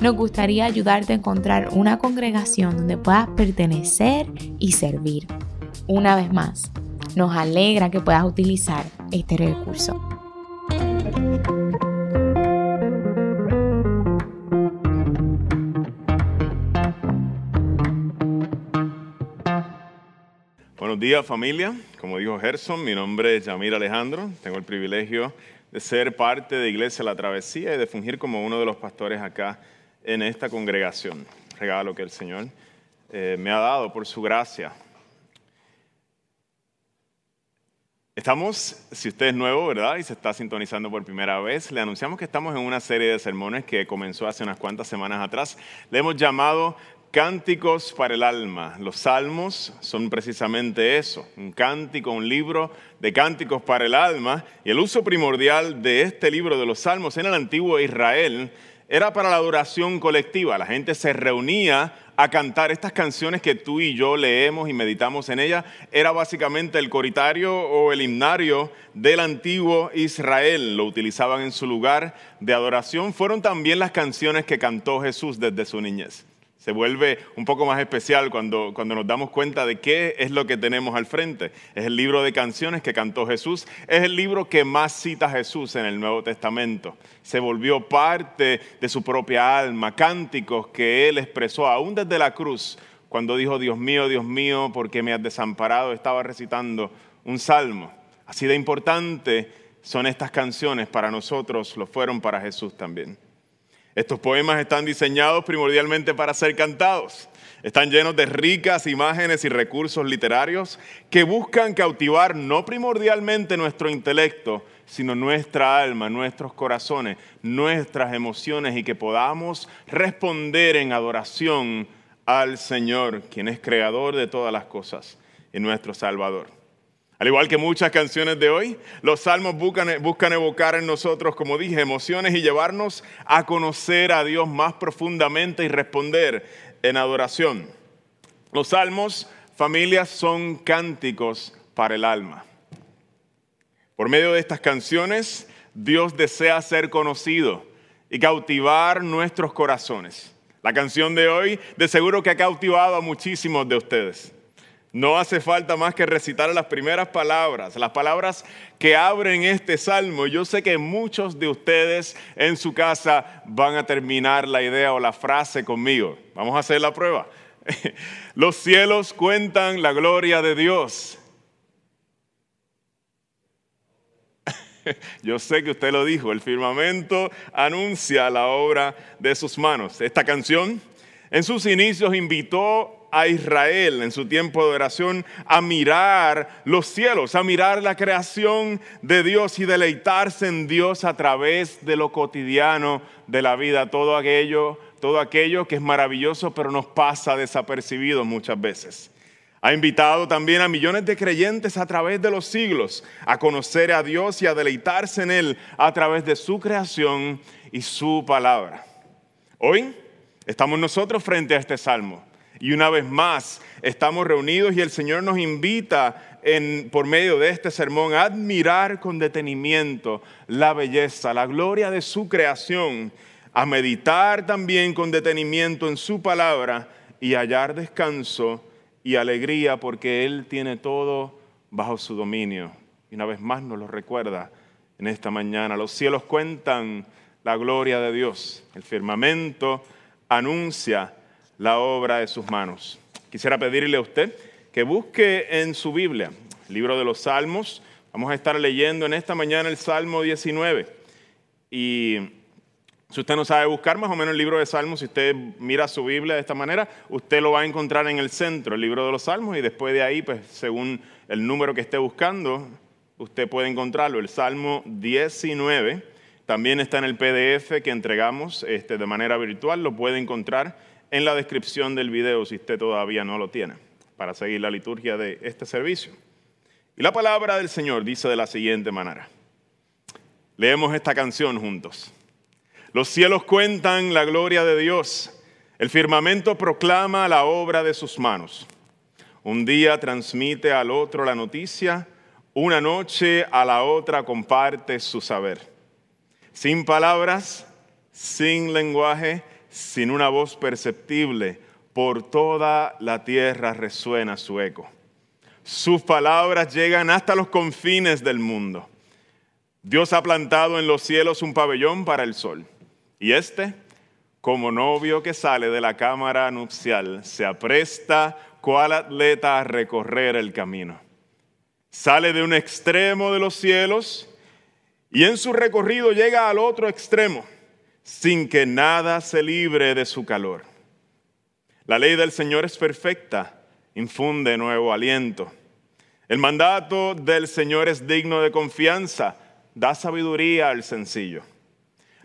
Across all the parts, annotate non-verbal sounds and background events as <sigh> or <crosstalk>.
nos gustaría ayudarte a encontrar una congregación donde puedas pertenecer y servir. Una vez más, nos alegra que puedas utilizar este recurso. Buenos días familia, como dijo Gerson, mi nombre es Yamir Alejandro, tengo el privilegio de ser parte de Iglesia La Travesía y de fungir como uno de los pastores acá en esta congregación, regalo que el Señor eh, me ha dado por su gracia. Estamos, si usted es nuevo, ¿verdad? Y se está sintonizando por primera vez, le anunciamos que estamos en una serie de sermones que comenzó hace unas cuantas semanas atrás. Le hemos llamado Cánticos para el alma. Los salmos son precisamente eso, un cántico, un libro de cánticos para el alma. Y el uso primordial de este libro de los salmos en el antiguo Israel era para la adoración colectiva. La gente se reunía a cantar estas canciones que tú y yo leemos y meditamos en ellas. Era básicamente el coritario o el himnario del antiguo Israel. Lo utilizaban en su lugar de adoración. Fueron también las canciones que cantó Jesús desde su niñez se vuelve un poco más especial cuando, cuando nos damos cuenta de qué es lo que tenemos al frente. Es el libro de canciones que cantó Jesús, es el libro que más cita Jesús en el Nuevo Testamento. Se volvió parte de su propia alma, cánticos que él expresó aún desde la cruz, cuando dijo, Dios mío, Dios mío, ¿por qué me has desamparado? Estaba recitando un salmo. Así de importante son estas canciones para nosotros, lo fueron para Jesús también. Estos poemas están diseñados primordialmente para ser cantados. Están llenos de ricas imágenes y recursos literarios que buscan cautivar no primordialmente nuestro intelecto, sino nuestra alma, nuestros corazones, nuestras emociones y que podamos responder en adoración al Señor, quien es creador de todas las cosas y nuestro Salvador. Al igual que muchas canciones de hoy, los salmos buscan, evocar en nosotros, como dije, emociones y llevarnos a conocer a Dios más profundamente y responder en adoración. Los salmos, familias, son cánticos para el alma. Por medio de estas canciones, Dios desea ser conocido y cautivar nuestros corazones. La canción de hoy de seguro que ha cautivado a muchísimos de ustedes. No hace falta más que recitar las primeras palabras, las palabras que abren este salmo. Yo sé que muchos de ustedes en su casa van a terminar la idea o la frase conmigo. Vamos a hacer la prueba. <laughs> Los cielos cuentan la gloria de Dios. <laughs> Yo sé que usted lo dijo, el firmamento anuncia la obra de sus manos. Esta canción en sus inicios invitó a Israel en su tiempo de oración a mirar los cielos, a mirar la creación de Dios y deleitarse en Dios a través de lo cotidiano de la vida, todo aquello, todo aquello que es maravilloso pero nos pasa desapercibido muchas veces. Ha invitado también a millones de creyentes a través de los siglos a conocer a Dios y a deleitarse en Él a través de su creación y su palabra. Hoy estamos nosotros frente a este salmo y una vez más estamos reunidos y el Señor nos invita en, por medio de este sermón a admirar con detenimiento la belleza, la gloria de su creación, a meditar también con detenimiento en su palabra y hallar descanso y alegría porque Él tiene todo bajo su dominio. Y una vez más nos lo recuerda en esta mañana. Los cielos cuentan la gloria de Dios, el firmamento anuncia la obra de sus manos. Quisiera pedirle a usted que busque en su Biblia, el libro de los Salmos. Vamos a estar leyendo en esta mañana el Salmo 19. Y si usted no sabe buscar más o menos el libro de Salmos, si usted mira su Biblia de esta manera, usted lo va a encontrar en el centro, el libro de los Salmos, y después de ahí, pues según el número que esté buscando, usted puede encontrarlo. El Salmo 19 también está en el PDF que entregamos este, de manera virtual, lo puede encontrar en la descripción del video si usted todavía no lo tiene, para seguir la liturgia de este servicio. Y la palabra del Señor dice de la siguiente manera. Leemos esta canción juntos. Los cielos cuentan la gloria de Dios, el firmamento proclama la obra de sus manos. Un día transmite al otro la noticia, una noche a la otra comparte su saber. Sin palabras, sin lenguaje, sin una voz perceptible, por toda la tierra resuena su eco. Sus palabras llegan hasta los confines del mundo. Dios ha plantado en los cielos un pabellón para el sol. Y este, como novio que sale de la cámara nupcial, se apresta cual atleta a recorrer el camino. Sale de un extremo de los cielos y en su recorrido llega al otro extremo sin que nada se libre de su calor. La ley del Señor es perfecta, infunde nuevo aliento. El mandato del Señor es digno de confianza, da sabiduría al sencillo.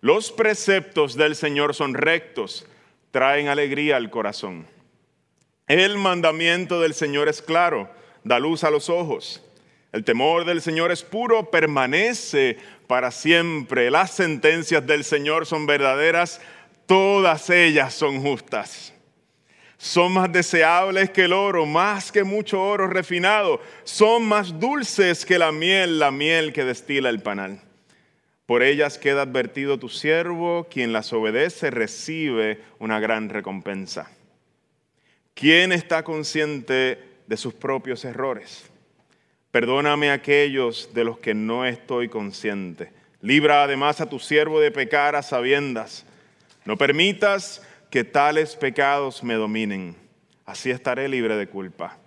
Los preceptos del Señor son rectos, traen alegría al corazón. El mandamiento del Señor es claro, da luz a los ojos. El temor del Señor es puro, permanece para siempre. Las sentencias del Señor son verdaderas, todas ellas son justas. Son más deseables que el oro, más que mucho oro refinado. Son más dulces que la miel, la miel que destila el panal. Por ellas queda advertido tu siervo, quien las obedece recibe una gran recompensa. ¿Quién está consciente de sus propios errores? Perdóname aquellos de los que no estoy consciente. Libra además a tu siervo de pecar a sabiendas. No permitas que tales pecados me dominen. Así estaré libre de culpa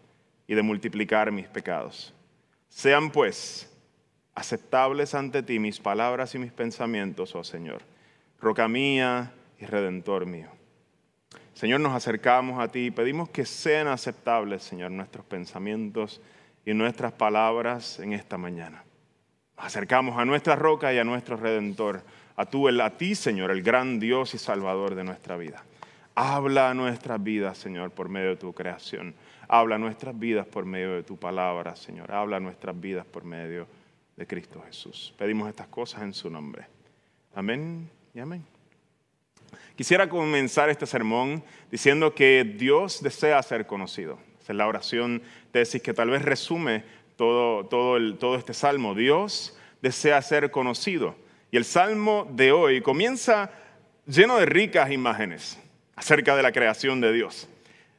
y de multiplicar mis pecados. Sean pues aceptables ante ti mis palabras y mis pensamientos, oh Señor, roca mía y redentor mío. Señor, nos acercamos a ti y pedimos que sean aceptables, Señor, nuestros pensamientos y nuestras palabras en esta mañana. Acercamos a nuestra roca y a nuestro redentor, a, tú, a ti, Señor, el gran Dios y Salvador de nuestra vida. Habla a nuestras vidas, Señor, por medio de tu creación. Habla a nuestras vidas por medio de tu palabra, Señor. Habla a nuestras vidas por medio de Cristo Jesús. Pedimos estas cosas en su nombre. Amén y amén. Quisiera comenzar este sermón diciendo que Dios desea ser conocido. Es la oración tesis que tal vez resume todo, todo, todo este salmo. Dios desea ser conocido. Y el salmo de hoy comienza lleno de ricas imágenes acerca de la creación de Dios.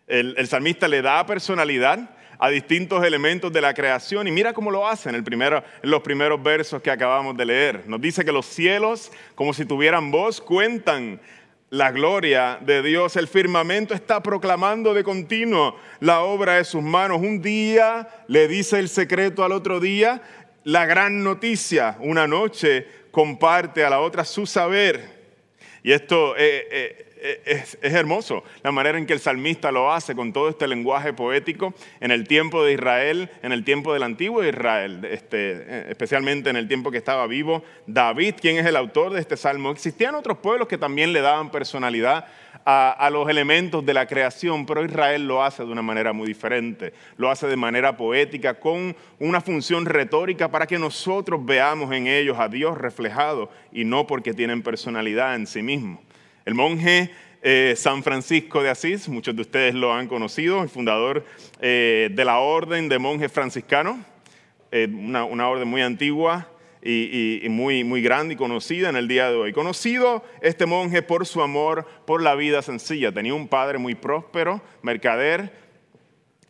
El, el, salmista le da personalidad a distintos elementos de la creación y mira cómo lo hace en, el primero, en los primeros versos que acabamos de leer. Nos dice que los cielos, como si tuvieran voz, cuentan la gloria de Dios. El firmamento está proclamando de continuo la obra de sus manos. Un día le dice el secreto al otro día, la gran noticia. Una noche comparte a la otra su saber. Y esto eh, eh, es, hermoso la manera en que el salmista lo hace con todo este lenguaje poético en el tiempo de Israel, en el tiempo del antiguo Israel, este, especialmente en el tiempo que estaba vivo David, quien es el autor de este salmo. Existían otros pueblos que también le daban personalidad a, a, los elementos de la creación, pero Israel lo hace de una manera muy diferente. Lo hace de manera poética, con una función retórica para que nosotros veamos en ellos a Dios reflejado y no porque tienen personalidad en sí mismos. El monje eh, San Francisco de Asís, muchos de ustedes lo han conocido, el fundador eh, de la orden de monjes franciscanos, eh, una, orden muy antigua y, y, muy, muy grande y conocida en el día de hoy. Conocido este monje por su amor por la vida sencilla. Tenía un padre muy próspero, mercader,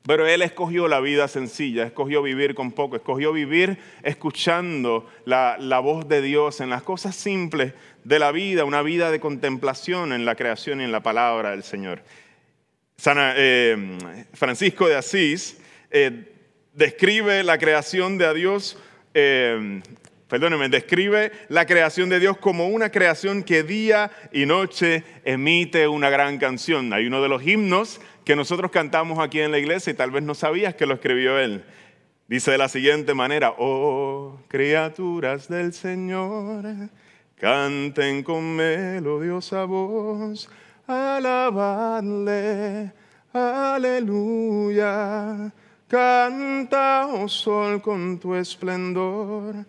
pero él escogió la vida sencilla, escogió vivir con poco, escogió vivir escuchando la, voz de Dios en las cosas simples de la vida, una vida de contemplación en la creación y en la palabra del Señor. Eh, Francisco de Asís eh, describe la creación de Dios, eh, describe la creación de Dios como una creación que día y noche emite una gran canción. Hay uno de los himnos que nosotros cantamos aquí en la iglesia y tal vez no sabías que lo escribió él. Dice de la siguiente manera, oh criaturas del Señor, canten con melodiosa voz, alabadle, aleluya. Canta, oh sol, con tu esplendor,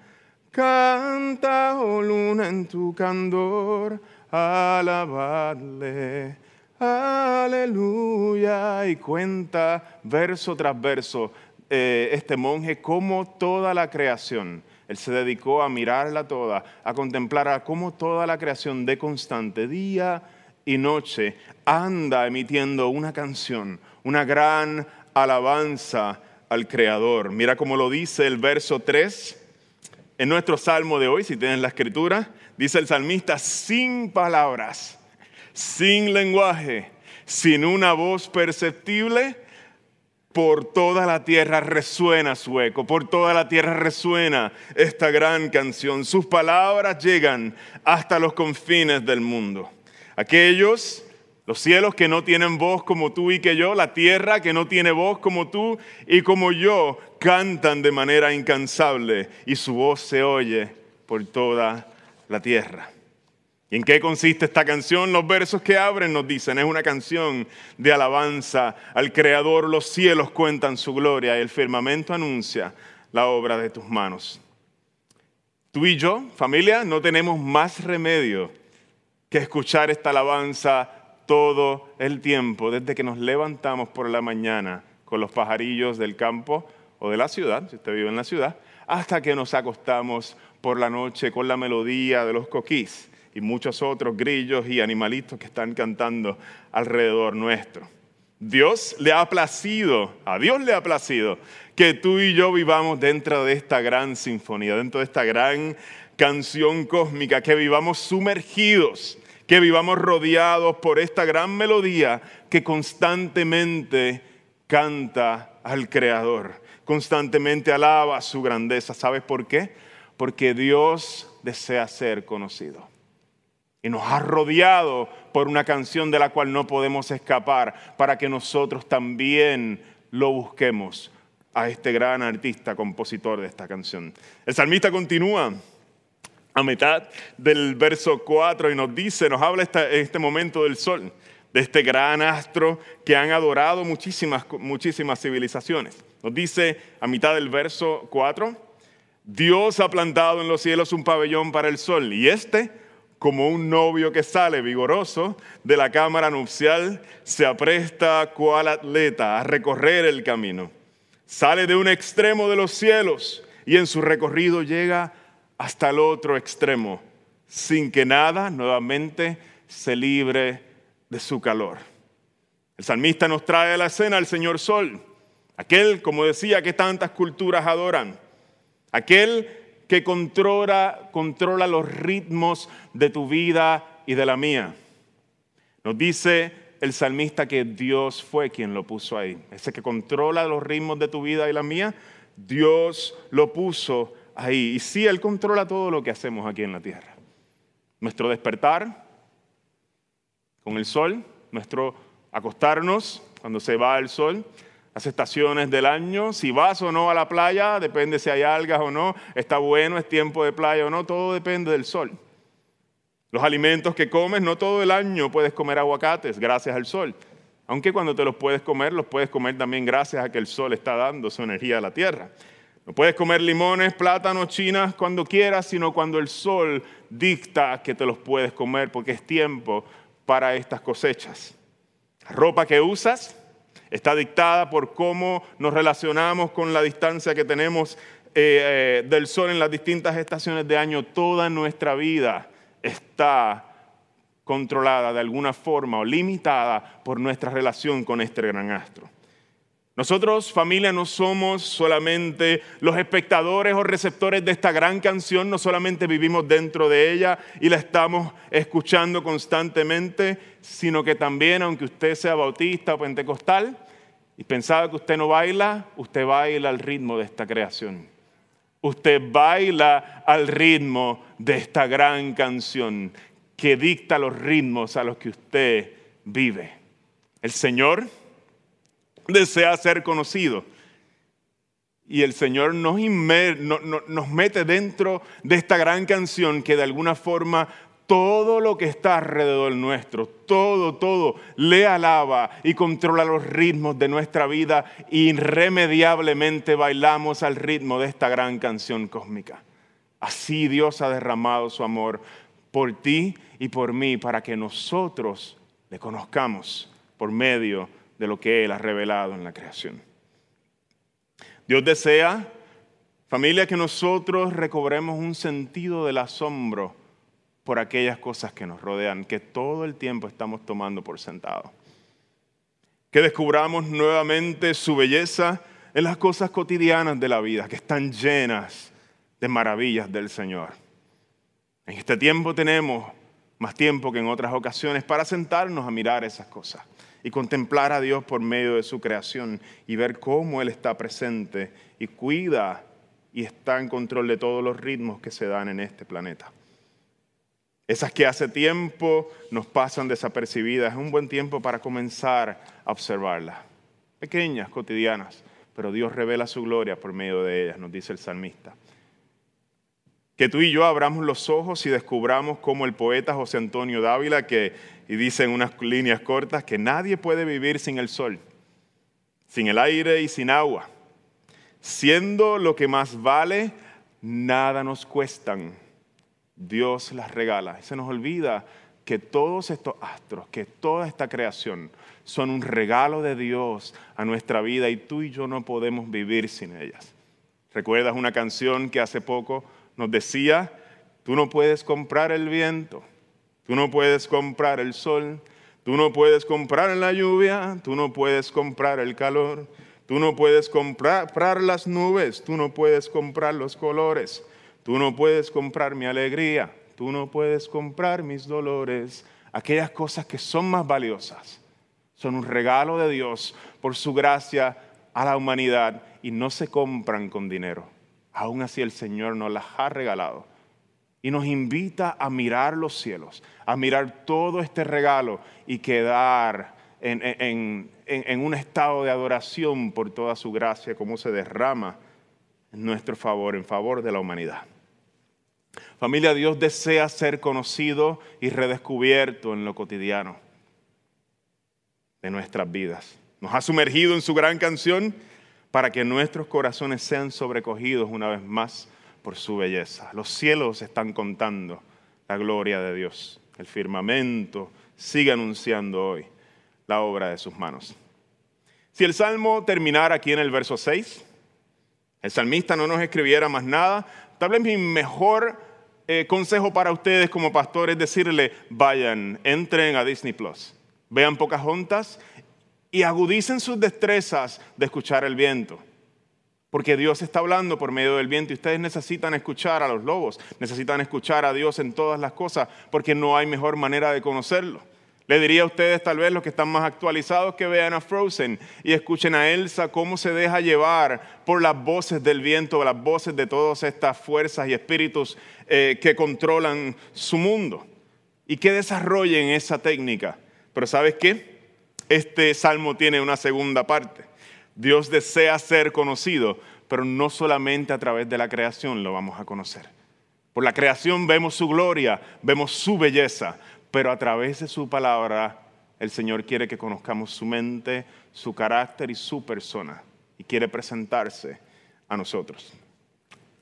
canta, oh luna, en tu candor, alabadle, aleluya. Y cuenta verso tras verso eh, este monje cómo toda la creación, él se dedicó a mirarla toda, a contemplar a cómo toda la creación de constante, día y noche, anda emitiendo una canción, una gran alabanza al Creador. Mira cómo lo dice el verso 3 en nuestro salmo de hoy, si tienes la escritura, dice el salmista, sin palabras, sin lenguaje, sin una voz perceptible, por toda la tierra resuena su eco, por toda la tierra resuena esta gran canción. Sus palabras llegan hasta los confines del mundo. Aquellos, los cielos que no tienen voz como tú y que yo, la tierra que no tiene voz como tú y como yo, cantan de manera incansable y su voz se oye por toda la tierra. ¿Y en qué consiste esta canción? Los versos que abren nos dicen, es una canción de alabanza al Creador, los cielos cuentan su gloria y el firmamento anuncia la obra de tus manos. Tú y yo, familia, no tenemos más remedio que escuchar esta alabanza todo el tiempo, desde que nos levantamos por la mañana con los pajarillos del campo o de la ciudad, si usted vive en la ciudad, hasta que nos acostamos por la noche con la melodía de los coquís y muchos otros grillos y animalitos que están cantando alrededor nuestro. Dios le ha placido, a Dios le ha placido que tú y yo vivamos dentro de esta gran sinfonía, dentro de esta gran canción cósmica, que vivamos sumergidos, que vivamos rodeados por esta gran melodía que constantemente canta al Creador, constantemente alaba su grandeza. ¿Sabes por qué? Porque Dios desea ser conocido y nos ha rodeado por una canción de la cual no podemos escapar para que nosotros también lo busquemos a este gran artista, compositor de esta canción. El salmista continúa a mitad del verso 4 y nos dice, nos habla en este momento del sol, de este gran astro que han adorado muchísimas, muchísimas civilizaciones. Nos dice a mitad del verso 4, Dios ha plantado en los cielos un pabellón para el sol y este como un novio que sale vigoroso de la cámara nupcial, se apresta cual atleta a recorrer el camino. Sale de un extremo de los cielos y en su recorrido llega hasta el otro extremo, sin que nada nuevamente se libre de su calor. El salmista nos trae a la escena al Señor Sol, aquel, como decía, que tantas culturas adoran, aquel que controla, los ritmos de tu vida y de la mía. Nos dice el salmista que Dios fue quien lo puso ahí. Ese que controla los ritmos de tu vida y la mía, Dios lo puso ahí. Y sí, Él controla todo lo que hacemos aquí en la tierra. Nuestro despertar con el sol, nuestro acostarnos cuando se va el sol, las estaciones del año, si vas o no a la playa, depende si hay algas o no, está bueno, es tiempo de playa o no, todo depende del sol. Los alimentos que comes, no todo el año puedes comer aguacates gracias al sol. Aunque cuando te los puedes comer, los puedes comer también gracias a que el sol está dando su energía a la tierra. No puedes comer limones, plátanos, chinas cuando quieras, sino cuando el sol dicta que te los puedes comer porque es tiempo para estas cosechas. La ropa que usas, Está dictada por cómo nos relacionamos con la distancia que tenemos eh, eh, del sol en las distintas estaciones de año. Toda nuestra vida está controlada de alguna forma o limitada por nuestra relación con este gran astro. Nosotros, familia, no somos solamente los espectadores o receptores de esta gran canción, no solamente vivimos dentro de ella y la estamos escuchando constantemente, sino que también, aunque usted sea bautista o pentecostal y pensaba que usted no baila, usted baila al ritmo de esta creación. Usted baila al ritmo de esta gran canción que dicta los ritmos a los que usted vive. El Señor desea ser conocido. Y el Señor nos, nos, mete dentro de esta gran canción que de alguna forma todo lo que está alrededor nuestro, todo, todo, le alaba y controla los ritmos de nuestra vida. Irremediablemente bailamos al ritmo de esta gran canción cósmica. Así Dios ha derramado su amor por ti y por mí para que nosotros le conozcamos por medio de lo que Él ha revelado en la creación. Dios desea, familia, que nosotros recobremos un sentido del asombro por aquellas cosas que nos rodean, que todo el tiempo estamos tomando por sentado. Que descubramos nuevamente su belleza en las cosas cotidianas de la vida, que están llenas de maravillas del Señor. En este tiempo tenemos más tiempo que en otras ocasiones para sentarnos a mirar esas cosas y contemplar a Dios por medio de su creación y ver cómo Él está presente y cuida y está en control de todos los ritmos que se dan en este planeta. Esas que hace tiempo nos pasan desapercibidas, es un buen tiempo para comenzar a observarlas. Pequeñas, cotidianas, pero Dios revela su gloria por medio de ellas, nos dice el salmista. Que tú y yo abramos los ojos y descubramos como el poeta José Antonio Dávila, que y dice en unas líneas cortas que nadie puede vivir sin el sol, sin el aire y sin agua. Siendo lo que más vale, nada nos cuestan Dios las regala. Se nos olvida que todos estos astros, que toda esta creación son un regalo de Dios a nuestra vida y tú y yo no podemos vivir sin ellas. ¿Recuerdas una canción que hace poco nos decía, tú no puedes comprar el viento, tú no puedes comprar el sol, tú no puedes comprar la lluvia, tú no puedes comprar el calor, tú no puedes comprar las nubes, tú no puedes comprar los colores. Tú no puedes comprar mi alegría, tú no puedes comprar mis dolores. Aquellas cosas que son más valiosas son un regalo de Dios por su gracia a la humanidad y no se compran con dinero. Aún así el Señor nos las ha regalado y nos invita a mirar los cielos, a mirar todo este regalo y quedar en, un estado de adoración por toda su gracia, como se derrama en nuestro favor, en favor de la humanidad. Familia, Dios desea ser conocido y redescubierto en lo cotidiano de nuestras vidas. Nos ha sumergido en su gran canción para que nuestros corazones sean sobrecogidos una vez más por su belleza. Los cielos están contando la gloria de Dios. El firmamento sigue anunciando hoy la obra de sus manos. Si el salmo terminara aquí en el verso 6, el salmista no nos escribiera más nada, tal vez mi mejor eh, consejo para ustedes como pastores es decirle, vayan, entren a Disney Plus, vean pocas juntas y agudicen sus destrezas de escuchar el viento. Porque Dios está hablando por medio del viento y ustedes necesitan escuchar a los lobos, necesitan escuchar a Dios en todas las cosas, porque no hay mejor manera de conocerlo. Le diría a ustedes, tal vez los que están más actualizados, que vean a Frozen y escuchen a Elsa cómo se deja llevar por las voces del viento, las voces de todas estas fuerzas y espíritus eh, que controlan su mundo y que desarrollen esa técnica. Pero ¿sabes qué? Este salmo tiene una segunda parte. Dios desea ser conocido, pero no solamente a través de la creación lo vamos a conocer. Por la creación vemos su gloria, vemos su belleza, pero a través de su palabra el Señor quiere que conozcamos su mente, su carácter y su persona y quiere presentarse a nosotros.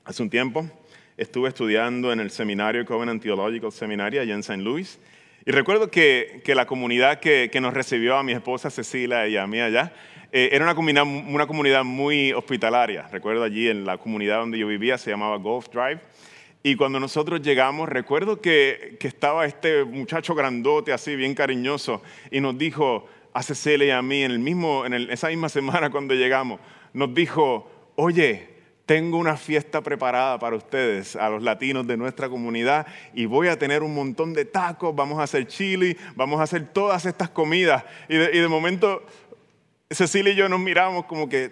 Hace un tiempo estuve estudiando en el seminario Covenant Theological Seminary allá en St. Louis y recuerdo que, la comunidad que, nos recibió a mi esposa Cecilia y a mí allá eh, era una comunidad, una comunidad muy hospitalaria. Recuerdo allí en la comunidad donde yo vivía, se llamaba Gulf Drive y cuando nosotros llegamos, recuerdo que, estaba este muchacho grandote, así bien cariñoso, y nos dijo a Cecilia y a mí, en, el mismo, en esa misma <laughs> semana cuando llegamos, nos dijo, oye, tengo una fiesta preparada para ustedes, a los latinos de nuestra comunidad, y voy a tener un montón de tacos, vamos a hacer chili, vamos a hacer todas estas comidas. Y de momento, Cecilia y yo nos miramos como que,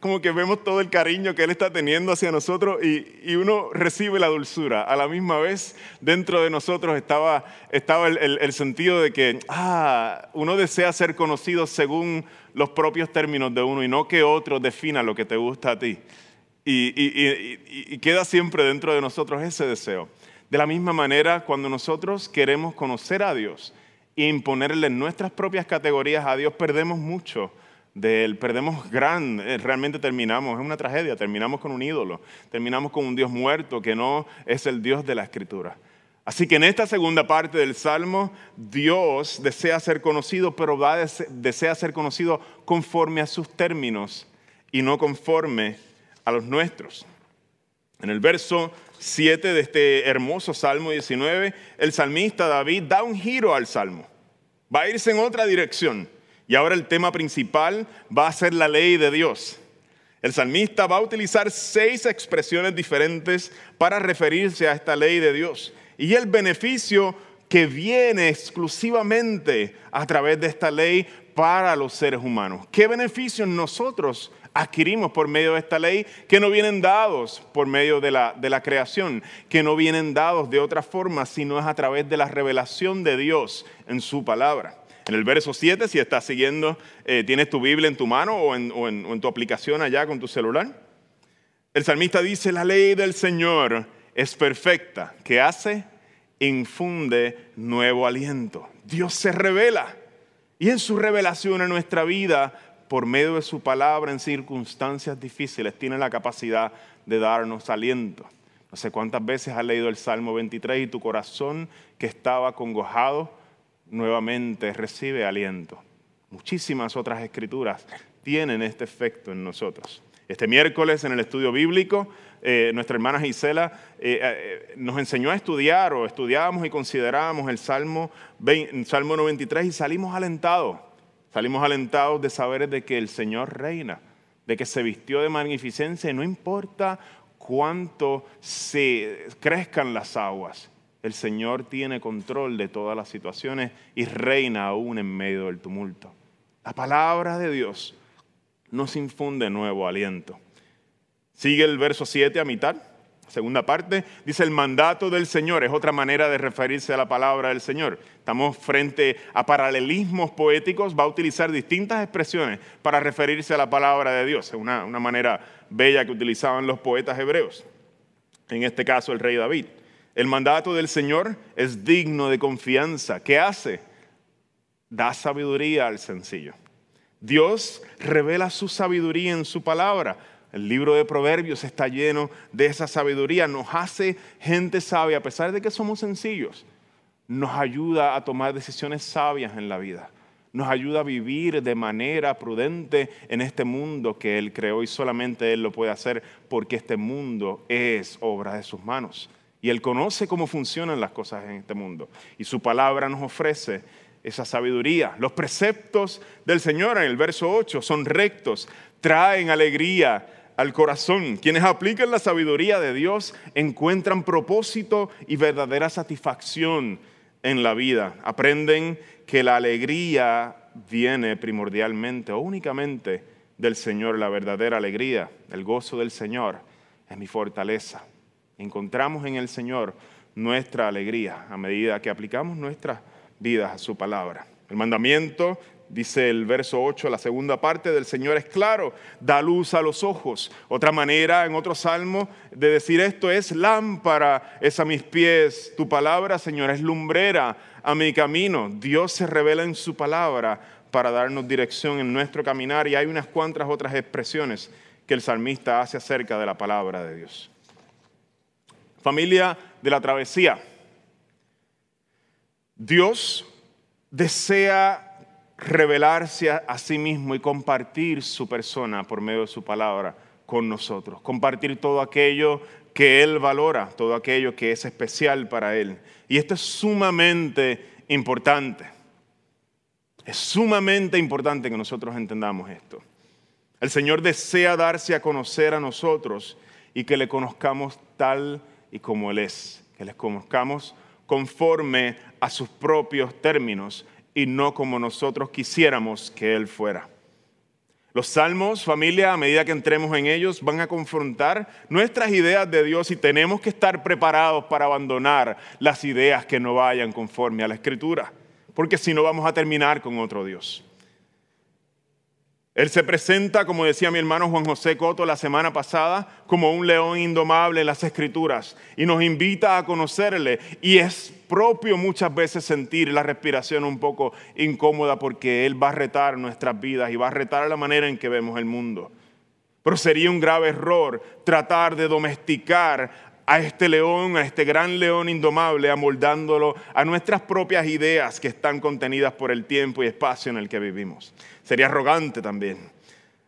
como que vemos todo el cariño que Él está teniendo hacia nosotros y, uno recibe la dulzura. A la misma vez, dentro de nosotros estaba, estaba el, sentido de que ah, uno desea ser conocido según los propios términos de uno y no que otro defina lo que te gusta a ti. Y, y queda siempre dentro de nosotros ese deseo De la misma manera, cuando nosotros queremos conocer a Dios e imponerle nuestras propias categorías a Dios, perdemos mucho de él, perdemos gran, eh, realmente terminamos, es una tragedia, terminamos con un ídolo, terminamos con un Dios muerto que no es el Dios de la Escritura. Así que en esta segunda parte del Salmo, Dios desea ser conocido, pero desea ser conocido conforme a sus términos y no conforme a los nuestros. En el verso 7 de este hermoso Salmo 19, el salmista David da un giro al Salmo. Va a irse en otra dirección. Y ahora el tema principal va a ser la ley de Dios. El salmista va a utilizar seis expresiones diferentes para referirse a esta ley de Dios y el beneficio que viene exclusivamente a través de esta ley para los seres humanos. ¿Qué beneficios nosotros adquirimos por medio de esta ley que no vienen dados por medio de la, de la creación, que no vienen dados de otra forma, sino es a través de la revelación de Dios en su palabra? En el verso 7, si estás siguiendo, eh, tienes tu Biblia en tu mano o en, o en tu aplicación allá con tu celular. El salmista dice, la ley del Señor es perfecta, que hace, infunde nuevo aliento. Dios se revela y en su revelación en nuestra vida, por medio de su palabra en circunstancias difíciles, tiene la capacidad de darnos aliento. No sé cuántas veces has leído el Salmo 23 y tu corazón que estaba congojado nuevamente recibe aliento. Muchísimas otras escrituras tienen este efecto en nosotros. Este miércoles en el estudio bíblico, eh, nuestra hermana Gisela eh, eh, nos enseñó a estudiar o estudiábamos y considerábamos el Salmo, Salmo 93 y salimos alentados. Salimos alentados de saber de que el Señor reina, de que se vistió de magnificencia y no importa cuánto se crezcan las aguas, el Señor tiene control de todas las situaciones y reina aún en medio del tumulto. La palabra de Dios nos infunde nuevo aliento. Sigue el verso 7 a mitad, segunda parte, dice el mandato del Señor, es otra manera de referirse a la palabra del Señor. Estamos frente a paralelismos poéticos, va a utilizar distintas expresiones para referirse a la palabra de Dios, es una, una manera bella que utilizaban los poetas hebreos, en este caso el rey David. El mandato del Señor es digno de confianza. ¿Qué hace? Da sabiduría al sencillo. Dios revela su sabiduría en su palabra. El libro de Proverbios está lleno de esa sabiduría. Nos hace gente sabia, a pesar de que somos sencillos. Nos ayuda a tomar decisiones sabias en la vida. Nos ayuda a vivir de manera prudente en este mundo que Él creó y solamente Él lo puede hacer porque este mundo es obra de sus manos. Y Él conoce cómo funcionan las cosas en este mundo. Y su palabra nos ofrece esa sabiduría. Los preceptos del Señor en el verso 8 son rectos, traen alegría al corazón. Quienes aplican la sabiduría de Dios encuentran propósito y verdadera satisfacción en la vida. Aprenden que la alegría viene primordialmente o únicamente del Señor, la verdadera alegría, el gozo del Señor es mi fortaleza. Encontramos en el Señor nuestra alegría a medida que aplicamos nuestra vidas a su palabra. El mandamiento, dice el verso 8, la segunda parte del Señor es claro, da luz a los ojos. Otra manera en otro salmo de decir esto es lámpara es a mis pies, tu palabra, Señor, es lumbrera a mi camino. Dios se revela en su palabra para darnos dirección en nuestro caminar y hay unas cuantas otras expresiones que el salmista hace acerca de la palabra de Dios. Familia de la travesía. Dios desea revelarse a, sí mismo y compartir su persona por medio de su palabra con nosotros, compartir todo aquello que Él valora, todo aquello que es especial para Él. Y esto es sumamente importante. Es sumamente importante que nosotros entendamos esto. El Señor desea darse a conocer a nosotros y que le conozcamos tal y como Él es, que le conozcamos conforme a sus propios términos y no como nosotros quisiéramos que Él fuera. Los salmos, familia, a medida que entremos en ellos, van a confrontar nuestras ideas de Dios y tenemos que estar preparados para abandonar las ideas que no vayan conforme a la Escritura, porque si no vamos a terminar con otro Dios. Él se presenta, como decía mi hermano Juan José Coto la semana pasada, como un león indomable en las escrituras y nos invita a conocerle. Y es propio muchas veces sentir la respiración un poco incómoda porque Él va a retar nuestras vidas y va a retar la manera en que vemos el mundo. Pero sería un grave error tratar de domesticar a este león, a este gran león indomable, amoldándolo a nuestras propias ideas que están contenidas por el tiempo y espacio en el que vivimos. Sería arrogante también.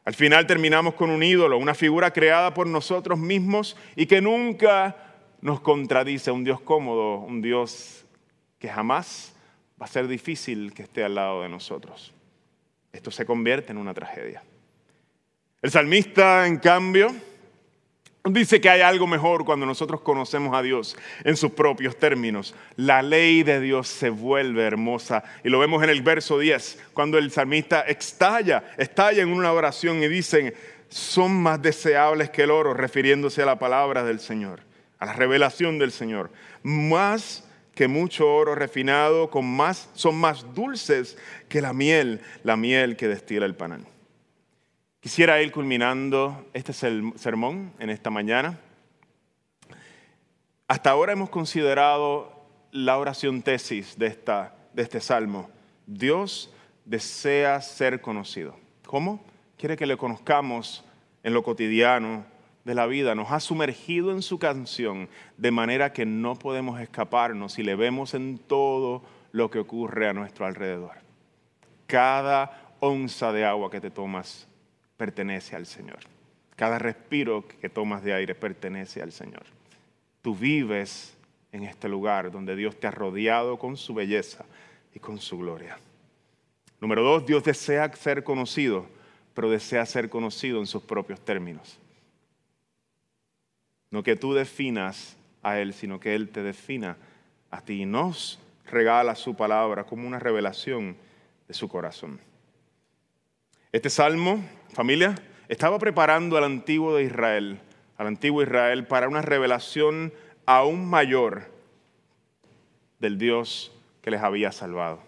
Al final terminamos con un ídolo, una figura creada por nosotros mismos y que nunca nos contradice, un Dios cómodo, un Dios que jamás va a ser difícil que esté al lado de nosotros. Esto se convierte en una tragedia. El salmista, en cambio, Dice que hay algo mejor cuando nosotros conocemos a Dios en sus propios términos. La ley de Dios se vuelve hermosa. Y lo vemos en el verso 10, cuando el salmista estalla, estalla en una oración y dicen, son más deseables que el oro, refiriéndose a la palabra del Señor, a la revelación del Señor. Más que mucho oro refinado, con más, son más dulces que la miel, la miel que destila el panal. Quisiera ir culminando este sermón en esta mañana. Hasta ahora hemos considerado la oración tesis de, esta, de este salmo. Dios desea ser conocido. ¿Cómo? Quiere que le conozcamos en lo cotidiano de la vida. Nos ha sumergido en su canción de manera que no podemos escaparnos y le vemos en todo lo que ocurre a nuestro alrededor. Cada onza de agua que te tomas pertenece al Señor. Cada respiro que tomas de aire pertenece al Señor. Tú vives en este lugar donde Dios te ha rodeado con su belleza y con su gloria. Número dos, Dios desea ser conocido, pero desea ser conocido en sus propios términos. No que tú definas a Él, sino que Él te defina a ti y nos regala su palabra como una revelación de su corazón. Este salmo familia, estaba preparando al antiguo de Israel, al antiguo Israel, para una revelación aún mayor del Dios que les había salvado.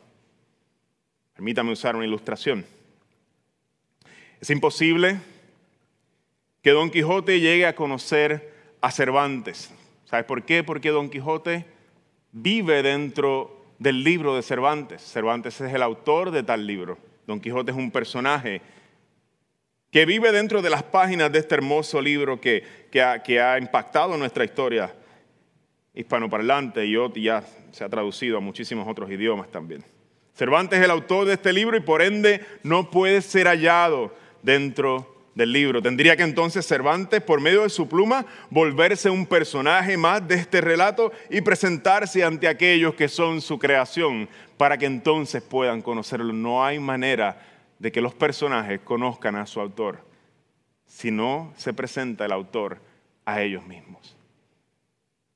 Permítame usar una ilustración. Es imposible que Don Quijote llegue a conocer a Cervantes. ¿Sabes por qué? Porque Don Quijote vive dentro del libro de Cervantes. Cervantes es el autor de tal libro. Don Quijote es un personaje que vive dentro de las páginas de este hermoso libro que, que, ha, impactado nuestra historia hispanoparlante y ya se ha traducido a muchísimos otros idiomas también. Cervantes es el autor de este libro y por ende no puede ser hallado dentro del libro. Tendría que entonces Cervantes, por medio de su pluma, volverse un personaje más de este relato y presentarse ante aquellos que son su creación para que entonces puedan conocerlo. No hay manera de que los personajes conozcan a su autor, si no se presenta el autor a ellos mismos.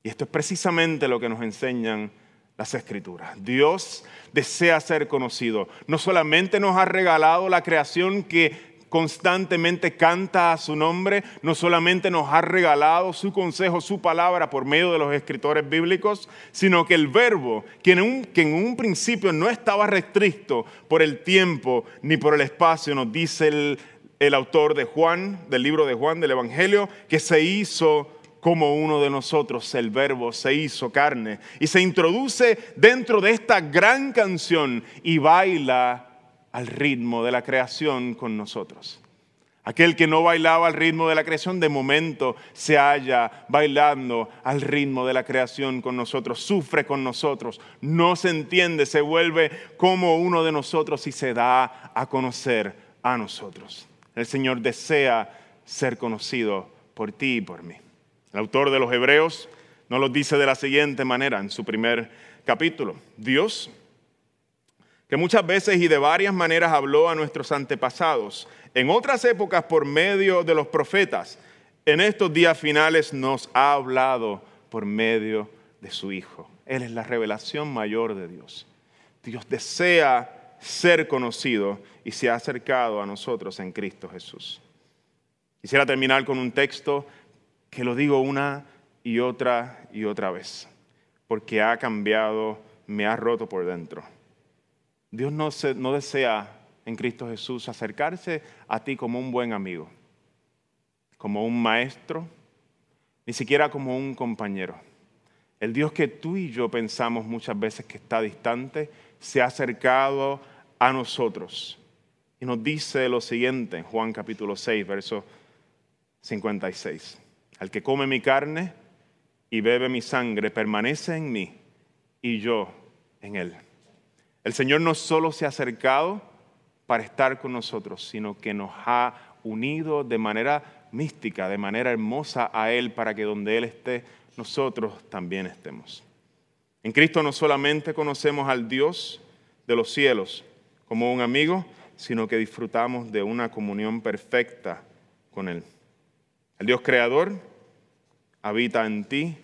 Y esto es precisamente lo que nos enseñan las escrituras. Dios desea ser conocido. No solamente nos ha regalado la creación que constantemente canta a su nombre, no solamente nos ha regalado su consejo, su palabra por medio de los escritores bíblicos, sino que el verbo, que en un, principio no estaba restricto por el tiempo ni por el espacio, nos dice el, el autor de Juan, del libro de Juan, del Evangelio, que se hizo como uno de nosotros, el verbo se hizo carne y se introduce dentro de esta gran canción y baila al ritmo de la creación con nosotros. Aquel que no bailaba al ritmo de la creación, de momento se halla bailando al ritmo de la creación con nosotros, sufre con nosotros, no se entiende, se vuelve como uno de nosotros y se da a conocer a nosotros. El Señor desea ser conocido por ti y por mí. El autor de los Hebreos nos lo dice de la siguiente manera en su primer capítulo. Dios que muchas veces y de varias maneras habló a nuestros antepasados, en otras épocas por medio de los profetas, en estos días finales nos ha hablado por medio de su Hijo. Él es la revelación mayor de Dios. Dios desea ser conocido y se ha acercado a nosotros en Cristo Jesús. Quisiera terminar con un texto que lo digo una y otra y otra vez, porque ha cambiado, me ha roto por dentro. Dios no, desea en Cristo Jesús, acercarse a ti como un buen amigo, como un maestro, ni siquiera como un compañero. El Dios que tú y yo pensamos muchas veces que está distante, se ha acercado a nosotros. Y nos dice lo siguiente en Juan capítulo 6, verso 56. Al que come mi carne y bebe mi sangre permanece en mí y yo en él. El Señor no solo se ha acercado para estar con nosotros, sino que nos ha unido de manera mística, de manera hermosa a Él, para que donde Él esté, nosotros también estemos. En Cristo no solamente conocemos al Dios de los cielos como un amigo, sino que disfrutamos de una comunión perfecta con Él. El Dios creador habita en ti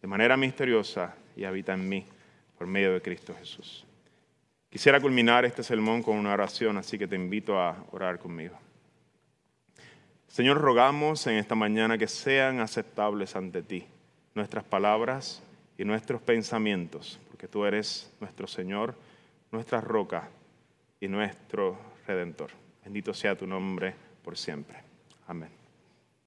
de manera misteriosa y habita en mí por medio de Cristo Jesús. Quisiera culminar este sermón con una oración, así que te invito a orar conmigo. Señor, rogamos en esta mañana que sean aceptables ante ti nuestras palabras y nuestros pensamientos, porque tú eres nuestro Señor, nuestra roca y nuestro Redentor. Bendito sea tu nombre por siempre. Amén.